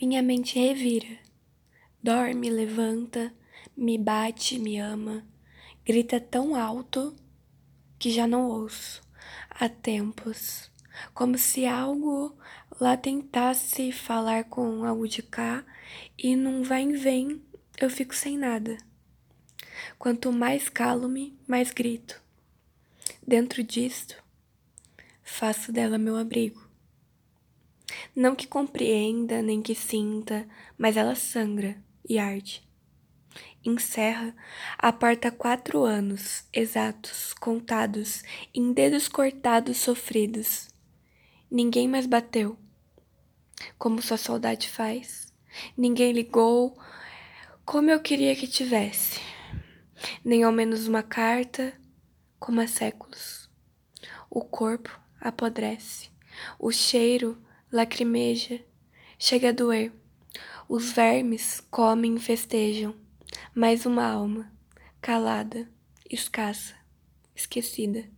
Minha mente revira, dorme, levanta, me bate, me ama, grita tão alto que já não ouço há tempos, como se algo lá tentasse falar com algo de cá e num vai e vem eu fico sem nada. Quanto mais calo-me, mais grito. Dentro disto, faço dela meu abrigo. Não que compreenda, nem que sinta, mas ela sangra e arde. Encerra, aparta quatro anos, exatos, contados, em dedos cortados sofridos. Ninguém mais bateu, como sua saudade faz. Ninguém ligou, como eu queria que tivesse. Nem ao menos uma carta, como há séculos. O corpo apodrece, o cheiro lacrimeja, chega a doer. Os vermes comem e festejam, mais uma alma, calada, escassa, esquecida.